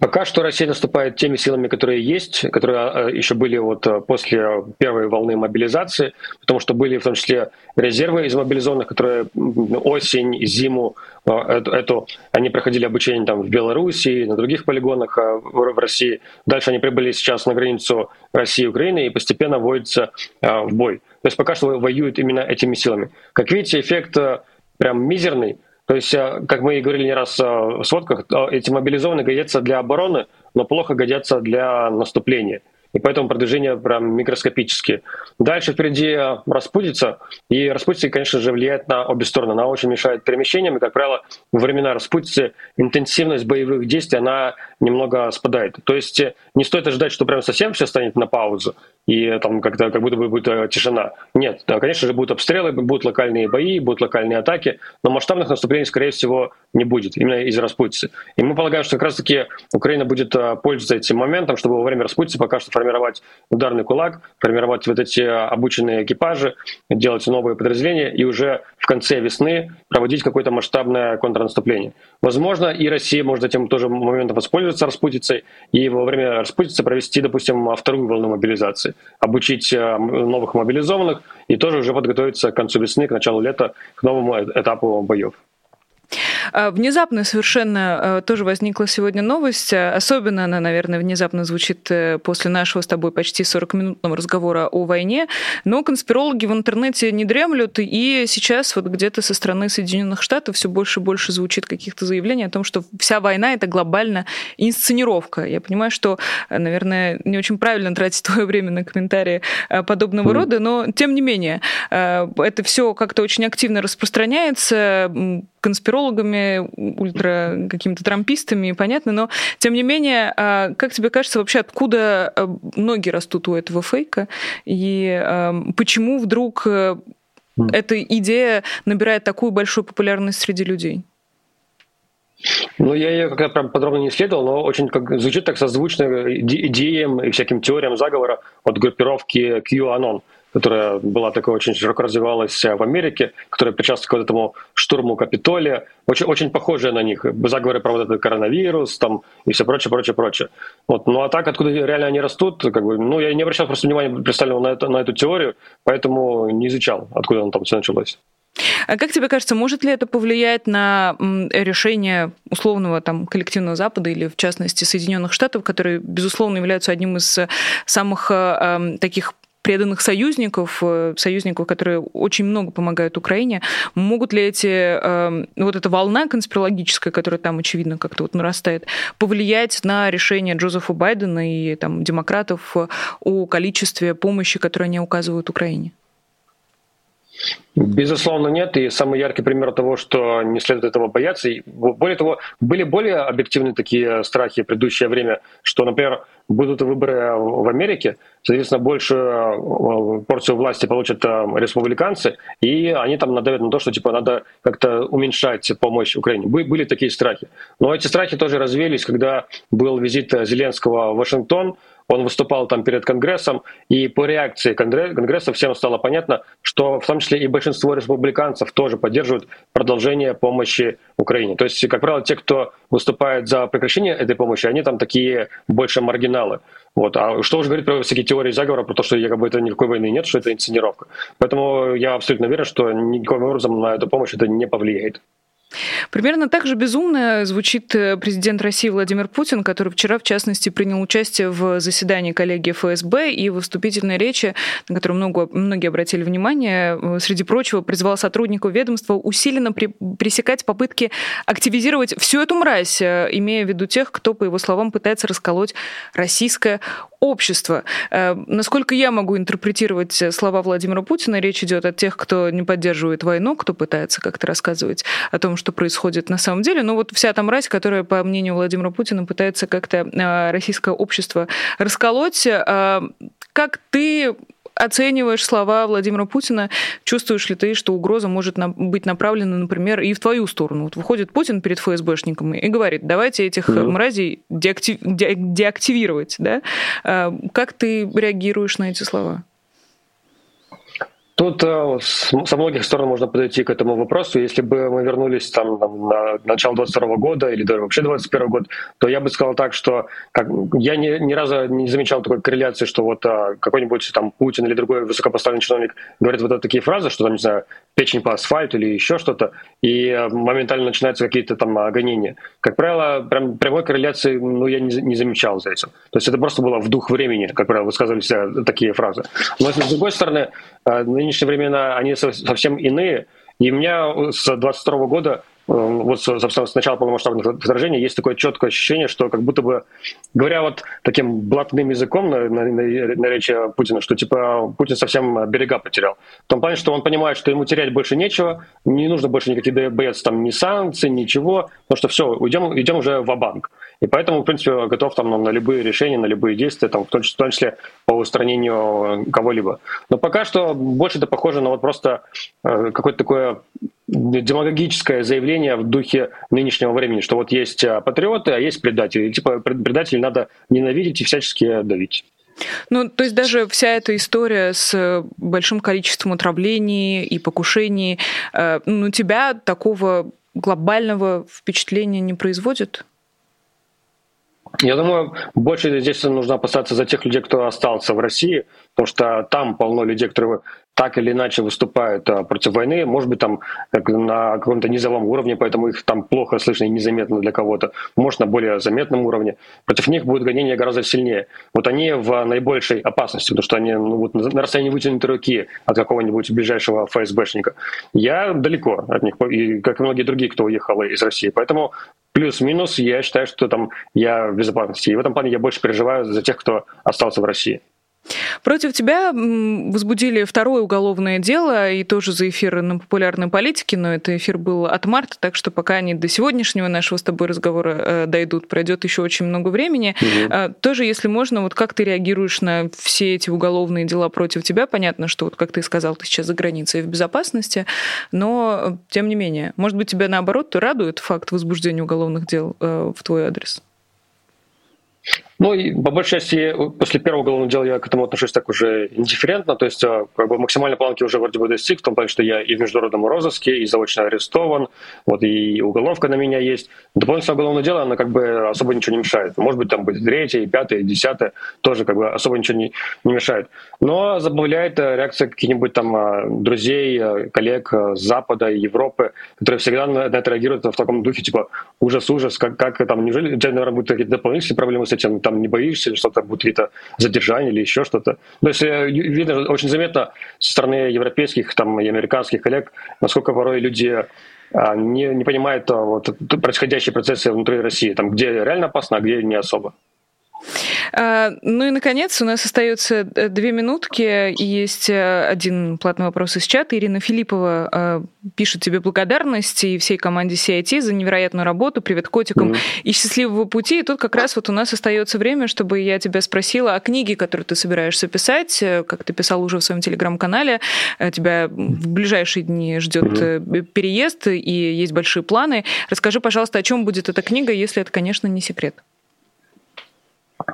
Пока что Россия наступает теми силами, которые есть, которые э, еще были вот после первой волны мобилизации, потому что были в том числе резервы из мобилизованных, которые осень, зиму, эту они проходили обучение там в Беларуси, на других полигонах в России. Дальше они прибыли сейчас на границу России и Украины и постепенно вводятся в бой. То есть пока что воюют именно этими силами. Как видите, эффект э, прям мизерный. То есть, э, как мы и говорили не раз э, в сводках, эти мобилизованные годятся для обороны, но плохо годятся для наступления и поэтому продвижение прям микроскопические. Дальше впереди распутится, и распутица, конечно же, влияет на обе стороны. Она очень мешает перемещениям, и, как правило, во времена распутицы интенсивность боевых действий, она немного спадает. То есть не стоит ожидать, что прям совсем все станет на паузу, и там как-то как будто бы будет э, тишина. Нет, да, конечно же, будут обстрелы, будут локальные бои, будут локальные атаки, но масштабных наступлений, скорее всего, не будет, именно из распутицы. И мы полагаем, что как раз-таки Украина будет э, пользоваться этим моментом, чтобы во время распутицы пока что формировать ударный кулак, формировать вот эти обученные экипажи, делать новые подразделения и уже в конце весны проводить какое-то масштабное контрнаступление. Возможно, и Россия может этим тоже моментом воспользоваться распутицей и во время распутицы провести, допустим, вторую волну мобилизации, обучить э, новых мобилизованных и тоже уже подготовиться к концу весны, к началу лета, к новому этапу боев. А, внезапно совершенно а, тоже возникла сегодня новость. Особенно она, наверное, внезапно звучит э, после нашего с тобой почти 40-минутного разговора о войне. Но конспирологи в интернете не дремлют, и сейчас вот где-то со стороны Соединенных Штатов все больше и больше звучит каких-то заявлений о том, что вся война — это глобально инсценировка. Я понимаю, что, наверное, не очень правильно тратить (laughs) твое время на комментарии а, подобного mm. рода, но тем не менее, это все как-то очень активно распространяется конспирологами, ультра какими-то трампистами, понятно, но тем не менее, а, как тебе кажется, вообще откуда а, ноги растут у этого фейка? И а, почему вдруг э, эта идея набирает такую большую популярность среди людей? Ну, я ее как прям подробно не исследовал, но очень как, звучит так созвучно идеям и всяким теориям заговора от группировки QAnon которая была такой очень широко развивалась в Америке, которая причастна к этому штурму Капитолия, очень, очень похожая на них. Заговоры про вот этот коронавирус там, и все прочее, прочее, прочее. Вот. Ну а так, откуда реально они растут, как бы, ну я не обращал просто внимания, представил на, это, на эту теорию, поэтому не изучал, откуда он там все началось. А как тебе кажется, может ли это повлиять на решение условного там коллективного Запада или в частности Соединенных Штатов, которые безусловно являются одним из самых э, таких преданных союзников, э, союзников, которые очень много помогают Украине. Могут ли эти, эм, вот эта волна конспирологическая, которая там, очевидно, как-то вот нарастает, повлиять на решение Джозефа Байдена и там, демократов о количестве помощи, которую они указывают Украине? Безусловно, нет. И самый яркий пример того, что не следует этого бояться. И более того, были более объективные такие страхи в предыдущее время, что, например, будут выборы в Америке, соответственно, большую э, порцию власти получат э, республиканцы, и они там надавят на то, что типа надо как-то уменьшать помощь Украине. Были такие страхи. Но эти страхи тоже развеялись, когда был визит Зеленского в Вашингтон, он выступал там перед Конгрессом, и по реакции Конгресса всем стало понятно, что в том числе и большинство республиканцев тоже поддерживают продолжение помощи Украине. То есть, как правило, те, кто выступает за прекращение этой помощи, они там такие больше маргиналы. Вот. А что уже говорить про всякие теории заговора, про то, что якобы это никакой войны нет, что это инсценировка. Поэтому я абсолютно уверен, что никаким образом на эту помощь это не повлияет. Примерно так же безумно звучит э, президент России Владимир Путин, который вчера, в частности, принял участие в заседании коллегии ФСБ и в выступительной речи, на которую много, многие обратили внимание, э, среди прочего, призвал сотрудников ведомства усиленно при, пресекать попытки активизировать всю эту мразь, э, имея в виду тех, кто, по его словам, пытается расколоть российское общество. Насколько я могу интерпретировать слова Владимира Путина, речь идет о тех, кто не поддерживает войну, кто пытается как-то рассказывать о том, что происходит на самом деле. Но вот вся та мразь, которая, по мнению Владимира Путина, пытается как-то а, российское общество расколоть. А, как ты оцениваешь слова Владимира Путина? Чувствуешь ли ты, что угроза может быть направлена, например, и в твою сторону? Вот выходит Путин перед ФСБшниками и говорит, давайте этих mm-hmm. мразей деактив... де... деактивировать. Да? А, как ты реагируешь на эти слова? Тут э, со многих сторон можно подойти к этому вопросу. Если бы мы вернулись там на начало 22 года или даже вообще 21 год, то я бы сказал так, что как, я ни, ни разу не замечал такой корреляции, что вот а, какой-нибудь там Путин или другой высокопоставленный чиновник говорит вот такие фразы, что там, не знаю, печень по асфальту или еще что-то, и э, моментально начинаются какие-то там гонения. Как правило, прям прямой корреляции ну, я не, не замечал за этим. То есть это просто было в дух времени, как правило, высказывались такие фразы. Но с другой стороны, нынешние времена, они совсем иные. И у меня с 22 года Э, вот, собственно, с начала полномасштабных вторжений есть такое четкое ощущение, что как будто бы, говоря вот таким блатным языком на, на, на, речи Путина, что типа Путин совсем берега потерял. В том плане, что он понимает, что ему терять больше нечего, не нужно больше никаких бояться там ни санкций, ничего, потому что все, уйдем, идем уже в банк И поэтому, в принципе, готов там на любые решения, на любые действия, там, в том числе по устранению кого-либо. Но пока что больше это похоже на вот просто э, какое-то такое демагогическое заявление в духе нынешнего времени, что вот есть а, патриоты, а есть предатели. И, типа предателей надо ненавидеть и всячески давить. Ну, то есть даже вся эта история с большим количеством отравлений и покушений, э, ну, тебя такого глобального впечатления не производит? Я думаю, больше здесь нужно опасаться за тех людей, кто остался в России, потому что там полно людей, которые так или иначе выступают а, против войны, может быть, там на каком-то низовом уровне, поэтому их там плохо слышно и незаметно для кого-то, может, на более заметном уровне. Против них будет гонение гораздо сильнее. Вот они в наибольшей опасности, потому что они ну, вот, на расстоянии вытянутой руки от какого-нибудь ближайшего ФСБшника. Я далеко от них, и как и многие другие, кто уехал из России. Поэтому плюс-минус я считаю, что там я в безопасности. И в этом плане я больше переживаю за тех, кто остался в России. Против тебя возбудили второе уголовное дело, и тоже за эфир на популярной политике, но это эфир был от марта, так что пока они до сегодняшнего нашего с тобой разговора э, дойдут, пройдет еще очень много времени. Угу. Тоже, если можно, вот как ты реагируешь на все эти уголовные дела против тебя? Понятно, что, вот как ты сказал, ты сейчас за границей в безопасности, но тем не менее, может быть, тебя наоборот радует факт возбуждения уголовных дел э, в твой адрес? Ну, и по большей части после первого уголовного дела я к этому отношусь так уже индифферентно, то есть а, как бы максимальной планки уже вроде бы достиг, в том плане, что я и в международном розыске, и заочно арестован, вот и уголовка на меня есть. Дополнительное уголовное дело, оно как бы особо ничего не мешает. Может быть, там будет третье, пятое, десятое, тоже как бы особо ничего не, не мешает. Но забавляет э, реакция каких-нибудь там а, друзей, э, коллег э, с Запада и Европы, которые всегда на это реагируют в таком духе, типа, ужас-ужас, как, как там, неужели у тебя, наверное, будут какие-то дополнительные проблемы с этим, там не боишься, что-то будет какие-то задержания или еще что-то. То есть э, видно очень заметно со стороны европейских там, и американских коллег, насколько порой люди а, не, не понимают а, вот, происходящие процессы внутри России, там, где реально опасно, а где не особо. А, ну и, наконец, у нас остается э, две минутки, есть э, один платный вопрос из чата. Ирина Филиппова а, пишет тебе благодарность и всей команде CIT за невероятную работу. Привет котикам mm-hmm. и счастливого пути. И тут как раз вот у нас остается время, чтобы я тебя спросила о книге, которую ты собираешься писать. Э, как ты писал уже в своем телеграм-канале, тебя в ближайшие дни ждет mm-hmm. переезд и есть большие планы. Расскажи, пожалуйста, о чем будет эта книга, если это, конечно, не секрет.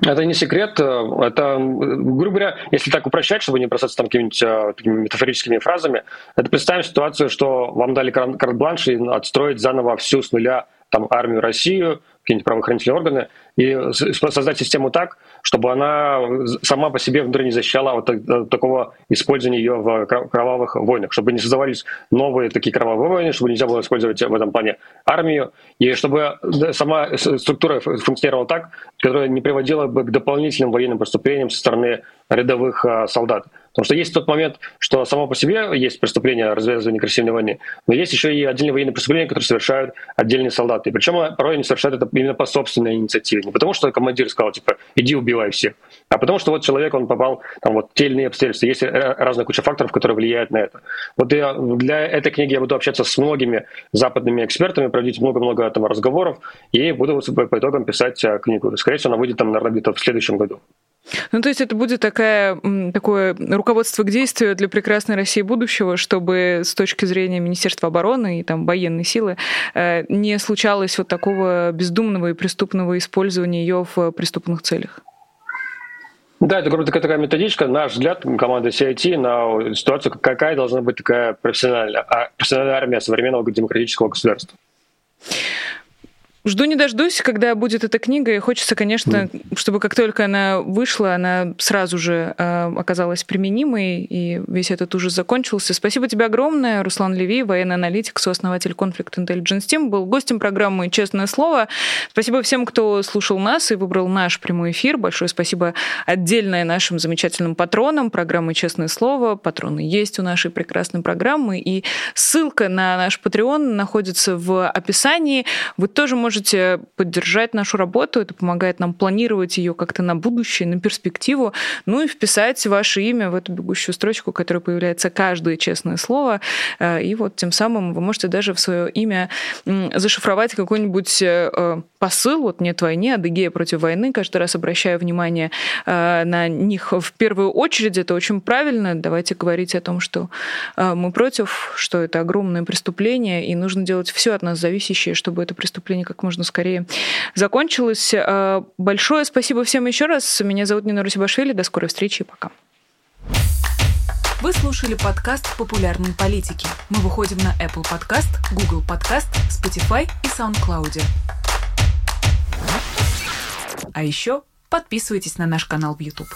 Это не секрет. Э, это, грубо говоря, если так упрощать, чтобы не бросаться там какими-нибудь э, метафорическими фразами, это представим ситуацию, что вам дали карт-бланш и отстроить заново всю с нуля там, армию Россию, какие-нибудь правоохранительные органы, и создать систему так, чтобы она сама по себе внутри не защищала вот такого использования ее в кровавых войнах, чтобы не создавались новые такие кровавые войны, чтобы нельзя было использовать в этом плане армию, и чтобы сама структура функционировала так, которая не приводила бы к дополнительным военным преступлениям со стороны рядовых а, солдат. Потому что есть тот момент, что само по себе есть преступление развязывания агрессивной войны, но есть еще и отдельные военные преступления, которые совершают отдельные солдаты. Причем порой они совершают это именно по собственной инициативе. Не потому что командир сказал, типа, иди убивай всех, а потому что вот человек, он попал, там вот те или обстоятельства. Есть разная куча факторов, которые влияют на это. Вот я, для этой книги я буду общаться с многими западными экспертами, проводить много-много там разговоров, и буду по итогам писать а, книгу. Скорее всего, она выйдет там, наверное, где-то в следующем году. Ну, то есть это будет такая, такое руководство к действию для прекрасной России будущего, чтобы с точки зрения Министерства обороны и там военной силы э, не случалось вот такого бездумного и преступного использования ее в преступных целях. Да, это грубо такая методичка, наш взгляд команды CIT на ситуацию, какая должна быть такая профессиональная, а, профессиональная армия современного демократического государства. Жду не дождусь, когда будет эта книга, и хочется, конечно, чтобы как только она вышла, она сразу же э, оказалась применимой, и весь этот ужас закончился. Спасибо тебе огромное, Руслан Леви, военный аналитик, сооснователь Conflict Intelligence Team, был гостем программы «Честное слово». Спасибо всем, кто слушал нас и выбрал наш прямой эфир. Большое спасибо отдельное нашим замечательным патронам программы «Честное слово». Патроны есть у нашей прекрасной программы, и ссылка на наш Patreon находится в описании. Вы тоже можете можете поддержать нашу работу. Это помогает нам планировать ее как-то на будущее, на перспективу. Ну и вписать ваше имя в эту бегущую строчку, которая появляется каждое честное слово. Э, и вот тем самым вы можете даже в свое имя зашифровать какой-нибудь э, посыл. Вот нет войны, Адыгея против войны. Каждый раз обращаю внимание э, на них в первую очередь. Это очень правильно. Давайте говорить о том, что мы против, что это огромное преступление, и нужно делать все от нас зависящее, чтобы это преступление как можно скорее закончилось. Э, большое спасибо всем еще раз. Меня зовут Нина Русибашвили. До скорой встречи и пока. Вы слушали подкаст «Популярные политики». Мы выходим на Apple Podcast, Google Podcast, Spotify и SoundCloud. А еще подписывайтесь на наш канал в YouTube.